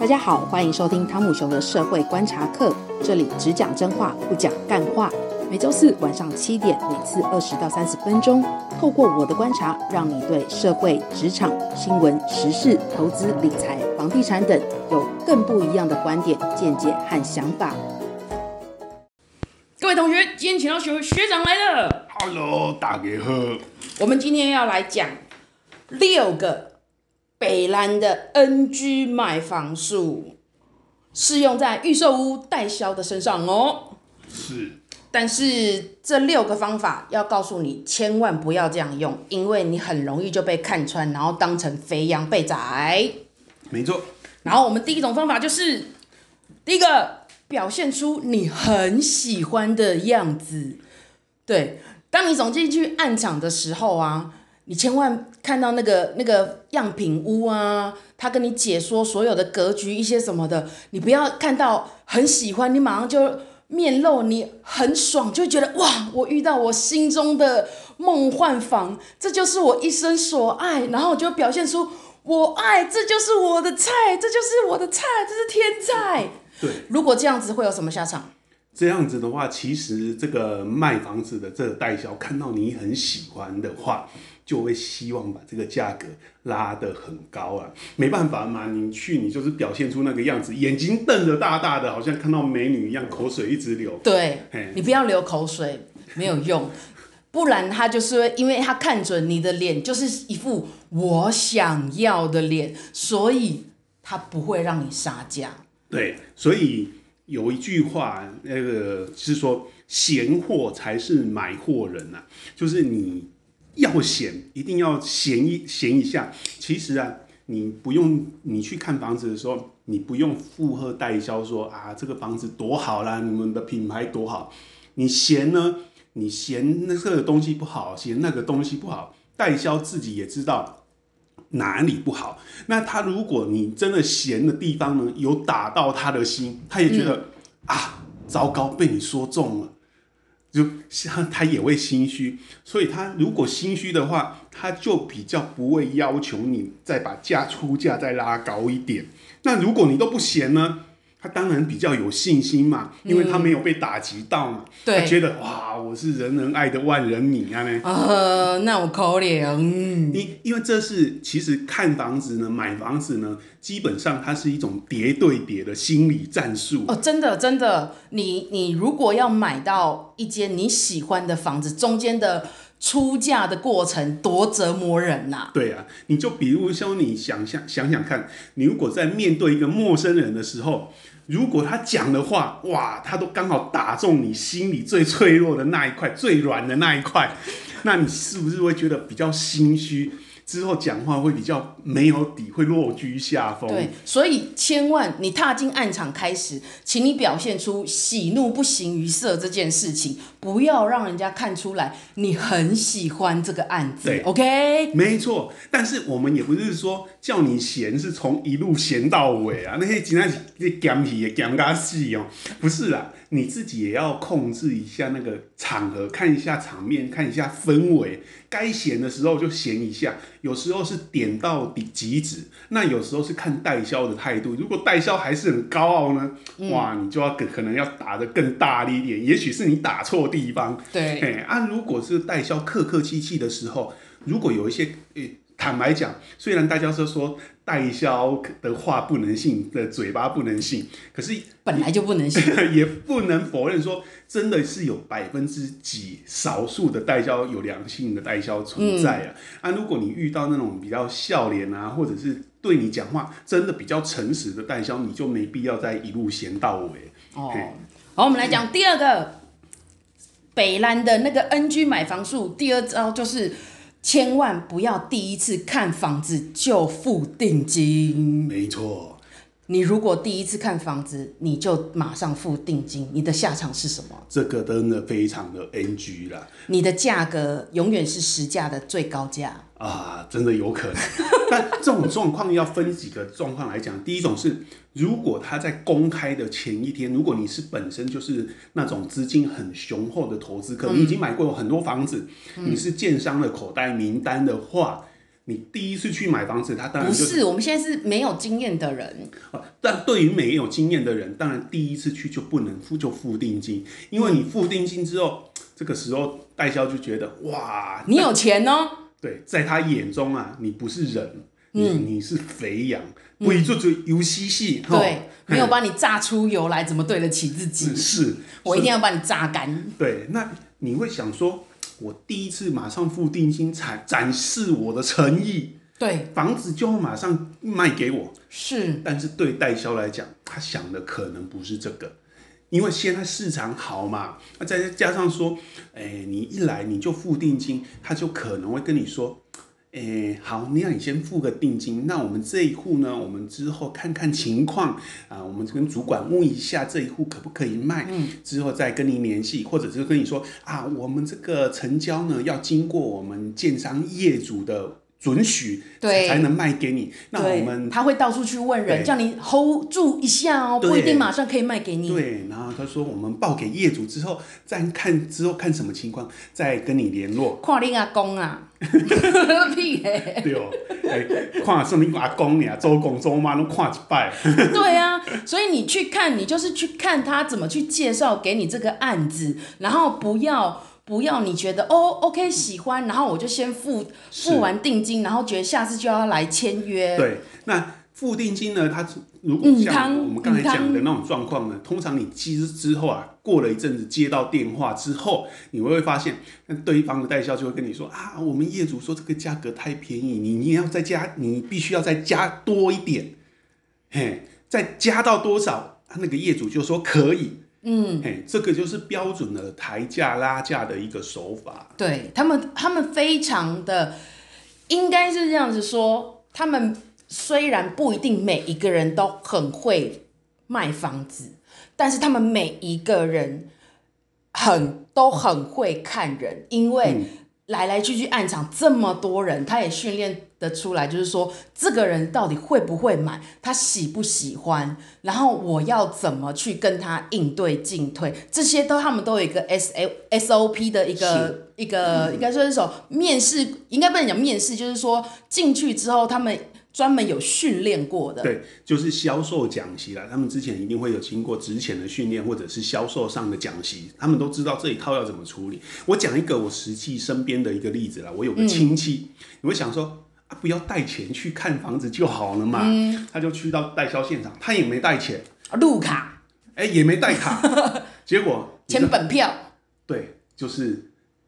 大家好，欢迎收听汤姆熊的社会观察课，这里只讲真话，不讲干话。每周四晚上七点，每次二十到三十分钟，透过我的观察，让你对社会、职场、新闻、时事、投资、理财、房地产等有更不一样的观点、见解和想法。各位同学，今天请到学学长来了。Hello，大家好。我们今天要来讲六个。北兰的 NG 买房术适用在预售屋代销的身上哦。是，但是这六个方法要告诉你，千万不要这样用，因为你很容易就被看穿，然后当成肥羊被宰。没错。然后我们第一种方法就是，第一个表现出你很喜欢的样子。对，当你走进去暗场的时候啊。你千万看到那个那个样品屋啊，他跟你解说所有的格局一些什么的，你不要看到很喜欢，你马上就面露你很爽，就觉得哇，我遇到我心中的梦幻房，这就是我一生所爱，然后就表现出我爱，这就是我的菜，这就是我的菜，这是天菜。对，如果这样子会有什么下场？这样子的话，其实这个卖房子的这个代销看到你很喜欢的话。就会希望把这个价格拉得很高啊，没办法嘛，你去你就是表现出那个样子，眼睛瞪得大大的，好像看到美女一样，口水一直流。对，你不要流口水，没有用，不然他就是，因为他看准你的脸就是一副我想要的脸，所以他不会让你杀价。对，所以有一句话，那个是说，闲货才是买货人呐、啊，就是你。要嫌，一定要嫌一嫌一下。其实啊，你不用你去看房子的时候，你不用附和代销说啊，这个房子多好啦，你们的品牌多好。你嫌呢？你嫌那个东西不好，嫌那个东西不好，代销自己也知道哪里不好。那他如果你真的嫌的地方呢，有打到他的心，他也觉得、嗯、啊，糟糕，被你说中了。就像他也会心虚，所以他如果心虚的话，他就比较不会要求你再把价出价再拉高一点。那如果你都不嫌呢？他当然比较有信心嘛，因为他没有被打击到嘛，嗯、他觉得哇，我是人人爱的万人迷啊！呢，呃，那我可怜。因因为这是其实看房子呢，买房子呢，基本上它是一种叠对叠的心理战术。哦，真的真的，你你如果要买到一间你喜欢的房子，中间的出嫁的过程多折磨人呐、对啊，你就比如说你想想想想看，你如果在面对一个陌生人的时候。如果他讲的话，哇，他都刚好打中你心里最脆弱的那一块，最软的那一块，那你是不是会觉得比较心虚？之后讲话会比较没有底，会落居下风。对，所以千万你踏进暗场开始，请你表现出喜怒不形于色这件事情，不要让人家看出来你很喜欢这个案子。对，OK？没错。但是我们也不是说叫你闲是从一路闲到尾啊，那些其他那讲起也讲不死哦，不是啦。你自己也要控制一下那个场合，看一下场面，看一下氛围。该闲的时候就闲一下，有时候是点到底极止。那有时候是看代销的态度。如果代销还是很高傲呢？嗯、哇，你就要可能要打得更大力一点。也许是你打错地方。对。哎，啊，如果是代销客客气气的时候，如果有一些诶。欸坦白讲，虽然大家都说代销的话不能信，的嘴巴不能信，可是本来就不能信，也不能否认说真的是有百分之几少数的代销有良性的代销存在啊。嗯、啊，如果你遇到那种比较笑脸啊，或者是对你讲话真的比较诚实的代销，你就没必要再一路闲到尾。哦，好，我们来讲第二个、嗯、北兰的那个 NG 买房术，第二招就是。千万不要第一次看房子就付定金。没错，你如果第一次看房子你就马上付定金，你的下场是什么？这个真的非常的 NG 啦。你的价格永远是实价的最高价啊，真的有可能。但这种状况要分几个状况来讲。第一种是，如果他在公开的前一天，如果你是本身就是那种资金很雄厚的投资客，你已经买过很多房子，你是建商的口袋名单的话，你第一次去买房子，他当然、就是、不是，我们现在是没有经验的人。但对于没有经验的人，当然第一次去就不能付就付定金，因为你付定金之后，嗯、这个时候代销就觉得哇，你有钱哦。对，在他眼中啊，你不是人，你、嗯、你是肥羊，不一做做游戏戏。对，没有把你榨出油来，怎么对得起自己？是，我一定要把你榨干。对，那你会想说。我第一次马上付定金，展展示我的诚意，对，房子就会马上卖给我，是。但是对代销来讲，他想的可能不是这个，因为现在市场好嘛，那再加上说，哎，你一来你就付定金，他就可能会跟你说。哎，好，你让你先付个定金。那我们这一户呢？我们之后看看情况啊，我们跟主管问一下这一户可不可以卖，嗯，之后再跟你联系，或者是跟你说啊，我们这个成交呢要经过我们建商业主的。准许对才能卖给你，那我们他会到处去问人，叫你 hold 住一下哦，不一定马上可以卖给你。对，然后他说我们报给业主之后，再看之后看什么情况，再跟你联络。看你阿公啊，屁嘞！对哦，哎看什么阿公呀，周公周妈都看一拜。对啊，所以你去看，你就是去看他怎么去介绍给你这个案子，然后不要。不要你觉得哦，OK 喜欢，然后我就先付付完定金，然后觉得下次就要来签约。对，那付定金呢？它如果像我们刚才讲的那种状况呢，嗯、通常你接之后啊，过了一阵子接到电话之后，你会发现，那对方的代销就会跟你说啊，我们业主说这个价格太便宜，你你要再加，你必须要再加多一点，嘿，再加到多少？那个业主就说可以。嗯，嘿，这个就是标准的抬价拉价的一个手法。对他们，他们非常的，应该是这样子说。他们虽然不一定每一个人都很会卖房子，但是他们每一个人很都很会看人，因为。嗯来来去去暗场这么多人，他也训练得出来，就是说这个人到底会不会买，他喜不喜欢，然后我要怎么去跟他应对进退，这些都他们都有一个 S A S O P 的一个一个应该说是说面试，应该不能讲面试，就是说进去之后他们。专门有训练过的，对，就是销售讲习啦。他们之前一定会有经过之前的训练，或者是销售上的讲习，他们都知道这一套要怎么处理。我讲一个我实际身边的一个例子啦。我有个亲戚，嗯、你会想说啊，不要带钱去看房子就好了嘛。嗯、他就去到代销现场，他也没带钱，路卡，哎、欸，也没带卡，结果签本票，对，就是。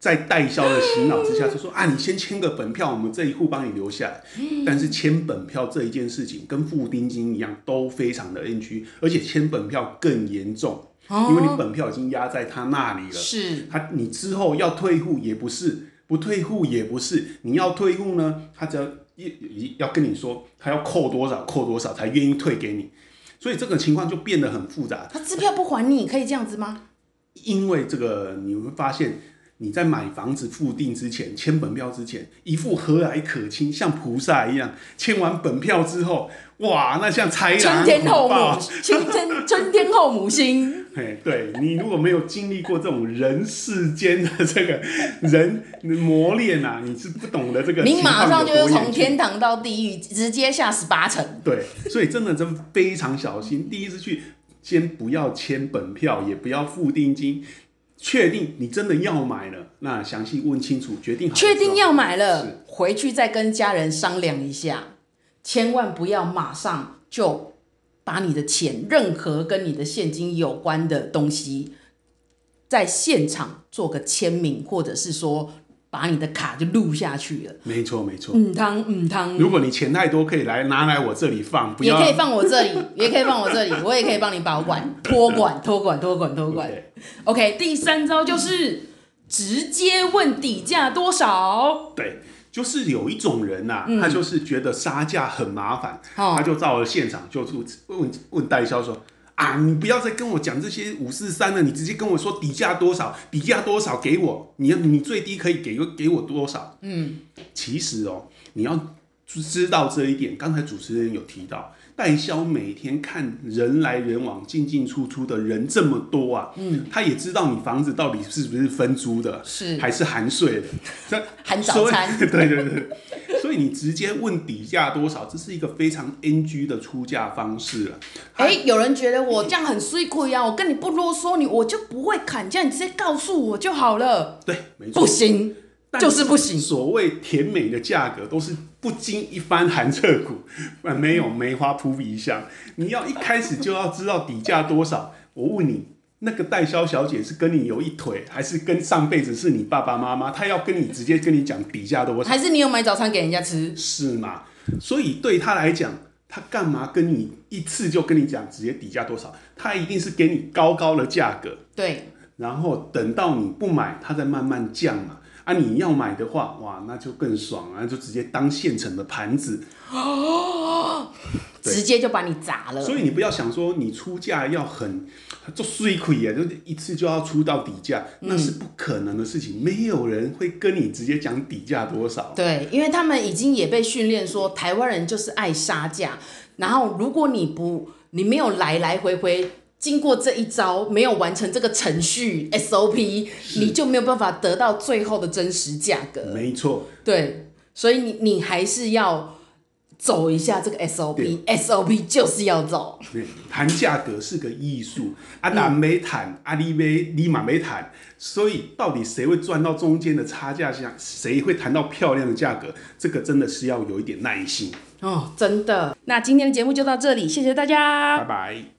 在代销的洗脑之下，就说啊，你先签个本票，我们这一户帮你留下来。但是签本票这一件事情跟付定金一样，都非常的 NG，而且签本票更严重，因为你本票已经压在他那里了。是，他你之后要退户也不是，不退户也不是，你要退户呢，他只要一要跟你说，他要扣多少扣多少才愿意退给你，所以这个情况就变得很复杂。他支票不还你，可以这样子吗？因为这个你会发现。你在买房子付定之前，签本票之前，一副和蔼可亲，像菩萨一样。签完本票之后，哇，那像豺狼春天后母，春天春天后母心。嘿，对，你如果没有经历过这种人世间的这个人磨练啊，你是不懂得这个。你马上就是从天堂到地狱，直接下十八层。对，所以真的真非常小心。第一次去，先不要签本票，也不要付定金。确定你真的要买了，那详细问清楚，决定好。确定要买了，回去再跟家人商量一下，千万不要马上就把你的钱，任何跟你的现金有关的东西，在现场做个签名，或者是说。把你的卡就录下去了，没错没错。嗯汤嗯汤，如果你钱太多，可以来拿来我这里放，不要也可以放我这里，也可以放我这里，我也可以帮你保管、托管、托管、托管、托管。OK，第三招就是直接问底价多少。对，就是有一种人呐、他就是觉得杀价很麻烦，哦、他就到了现场就问问问代销说。啊！你不要再跟我讲这些五四三了，你直接跟我说底价多少，底价多少给我，你要你最低可以给个给我多少？嗯，其实哦，你要知道这一点。刚才主持人有提到，代销每天看人来人往、进进出出的人这么多啊，嗯，他也知道你房子到底是不是分租的，是还是含税的，含早餐？对对对。你直接问底价多少，这是一个非常 NG 的出价方式了。哎、欸，有人觉得我这样很水亏啊，我跟你不啰嗦，你我就不会砍价，你直接告诉我就好了。对，没错。不行，就是不行。所谓甜美的价格，都是不经一番寒彻骨，没有梅花扑鼻香。你要一开始就要知道底价多少。我问你。那个代销小姐是跟你有一腿，还是跟上辈子是你爸爸妈妈？她要跟你直接跟你讲底价多少？还是你有买早餐给人家吃？是吗？所以对她来讲，她干嘛跟你一次就跟你讲直接底价多少？她一定是给你高高的价格，对，然后等到你不买，她再慢慢降嘛。啊，你要买的话，哇，那就更爽啊，就直接当现成的盘子。哦。直接就把你砸了，所以你不要想说你出价要很做水亏啊，就一次就要出到底价，嗯，那是不可能的事情。没有人会跟你直接讲底价多少。对，因为他们已经也被训练说，台湾人就是爱杀价。然后如果你不，你没有来来回回经过这一招，没有完成这个程序 SOP，你就没有办法得到最后的真实价格。没错。对，所以你你还是要。走一下这个 SOP，SOP 就是要走。对，谈价格是个艺术，阿达没谈，阿里没立马没谈，所以到底谁会赚到中间的差价？像谁会谈到漂亮的价格？这个真的是要有一点耐心。哦，真的。那今天的节目就到这里，谢谢大家，拜拜。